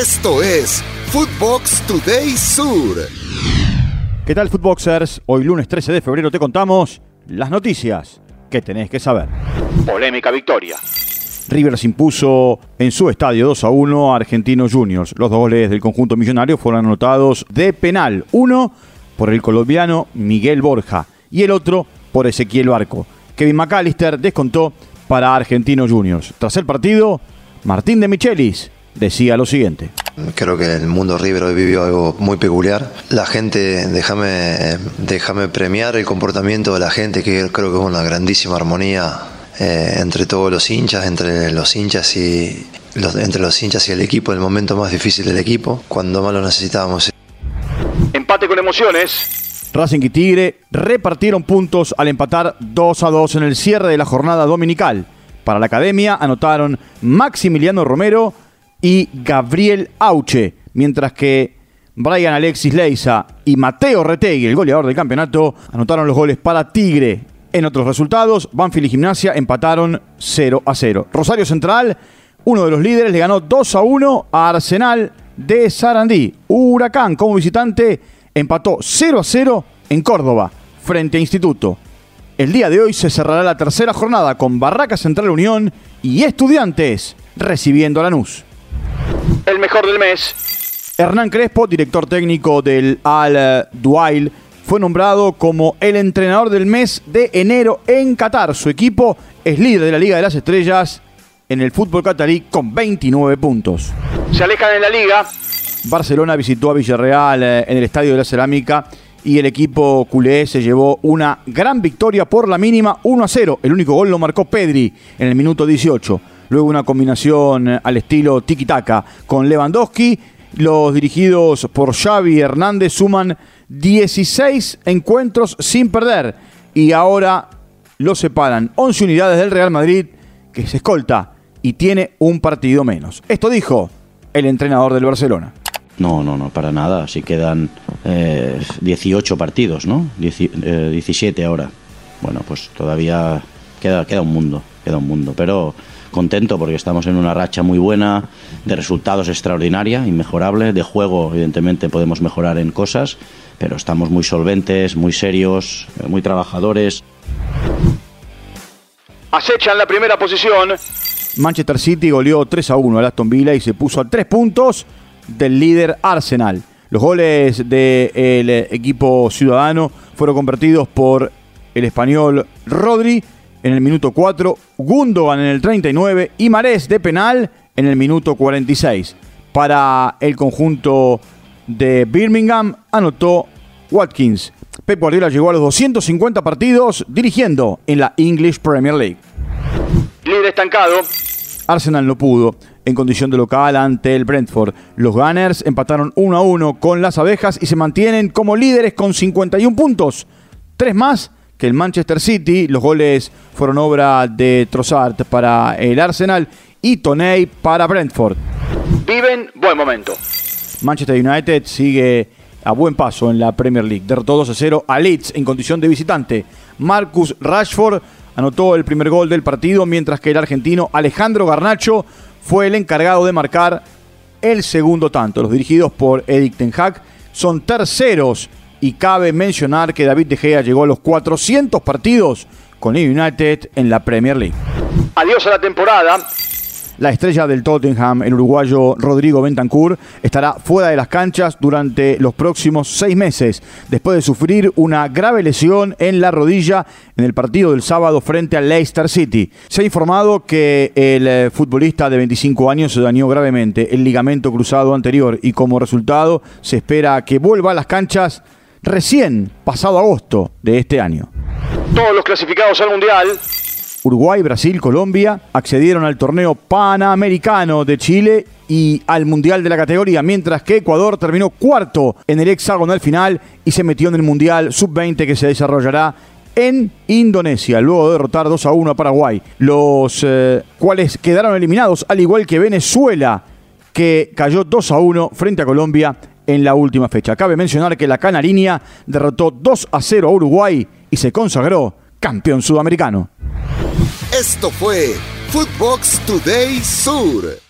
Esto es Footbox Today Sur. ¿Qué tal, Footboxers? Hoy lunes 13 de febrero te contamos las noticias que tenés que saber. Polémica victoria. River se impuso en su estadio 2 a 1 a Argentinos Juniors. Los dos goles del conjunto millonario fueron anotados de penal. Uno por el colombiano Miguel Borja y el otro por Ezequiel Barco. Kevin McAllister descontó para Argentinos Juniors. Tras el partido, Martín de Michelis decía lo siguiente. Creo que el mundo River hoy vivió algo muy peculiar. La gente, déjame, déjame premiar el comportamiento de la gente, que creo que es una grandísima armonía eh, entre todos los hinchas, entre los hinchas y los, entre los hinchas y el equipo, el momento más difícil del equipo, cuando más lo necesitábamos. Empate con emociones. Racing y Tigre repartieron puntos al empatar 2 a 2 en el cierre de la jornada dominical. Para la academia anotaron Maximiliano Romero y Gabriel Auche, mientras que Brian Alexis Leiza y Mateo Retegui, el goleador del campeonato, anotaron los goles para Tigre. En otros resultados, Banfield y Gimnasia empataron 0 a 0. Rosario Central, uno de los líderes, le ganó 2 a 1 a Arsenal de Sarandí. Huracán, como visitante, empató 0 a 0 en Córdoba, frente a Instituto. El día de hoy se cerrará la tercera jornada con Barraca Central Unión y Estudiantes recibiendo a Lanús el mejor del mes. Hernán Crespo, director técnico del Al Duail, fue nombrado como el entrenador del mes de enero en Qatar. Su equipo es líder de la Liga de las Estrellas en el fútbol catarí con 29 puntos. Se alejan en la liga. Barcelona visitó a Villarreal eh, en el Estadio de la Cerámica y el equipo culé se llevó una gran victoria por la mínima 1 a 0. El único gol lo marcó Pedri en el minuto 18. Luego una combinación eh, al estilo tiki-taka con Lewandowski. Los dirigidos por Xavi Hernández suman 16 encuentros sin perder. Y ahora lo separan 11 unidades del Real Madrid que se escolta y tiene un partido menos. Esto dijo el entrenador del Barcelona. No, no, no, para nada. Si quedan 18 eh, partidos, ¿no? 17 eh, ahora. Bueno, pues todavía queda, queda un mundo, queda un mundo. Pero contento porque estamos en una racha muy buena, de resultados extraordinaria, inmejorable, de juego evidentemente podemos mejorar en cosas, pero estamos muy solventes, muy serios, eh, muy trabajadores. Acechan la primera posición. Manchester City goleó 3 a 1 al Aston Villa y se puso a 3 puntos del líder Arsenal. Los goles del equipo ciudadano fueron convertidos por el español Rodri en el minuto 4, Gundogan en el 39 y Marés de penal en el minuto 46. Para el conjunto de Birmingham anotó Watkins. Pep Guardiola llegó a los 250 partidos dirigiendo en la English Premier League. Líder estancado. Arsenal no pudo en condición de local ante el Brentford. Los Gunners empataron 1 a 1 con las abejas y se mantienen como líderes con 51 puntos. Tres más que el Manchester City. Los goles fueron obra de Trossard para el Arsenal y Toney para Brentford. Viven buen momento. Manchester United sigue a buen paso en la Premier League. Derrotó 2 a 0 a Leeds en condición de visitante. Marcus Rashford anotó el primer gol del partido, mientras que el argentino Alejandro Garnacho fue el encargado de marcar el segundo tanto. Los dirigidos por Eric Ten Hag son terceros y cabe mencionar que David De Gea llegó a los 400 partidos con el United en la Premier League. Adiós a la temporada. La estrella del Tottenham, el uruguayo Rodrigo Bentancur, estará fuera de las canchas durante los próximos seis meses, después de sufrir una grave lesión en la rodilla en el partido del sábado frente al Leicester City. Se ha informado que el eh, futbolista de 25 años se dañó gravemente el ligamento cruzado anterior y como resultado se espera que vuelva a las canchas recién pasado agosto de este año. Todos los clasificados al Mundial. Uruguay, Brasil, Colombia accedieron al torneo panamericano de Chile y al Mundial de la categoría, mientras que Ecuador terminó cuarto en el hexagonal final y se metió en el Mundial Sub-20 que se desarrollará en Indonesia, luego de derrotar 2 a 1 a Paraguay, los eh, cuales quedaron eliminados, al igual que Venezuela, que cayó 2 a 1 frente a Colombia en la última fecha. Cabe mencionar que la Canariña derrotó 2 a 0 a Uruguay y se consagró campeón sudamericano. Esto fue Footbox Today Sur.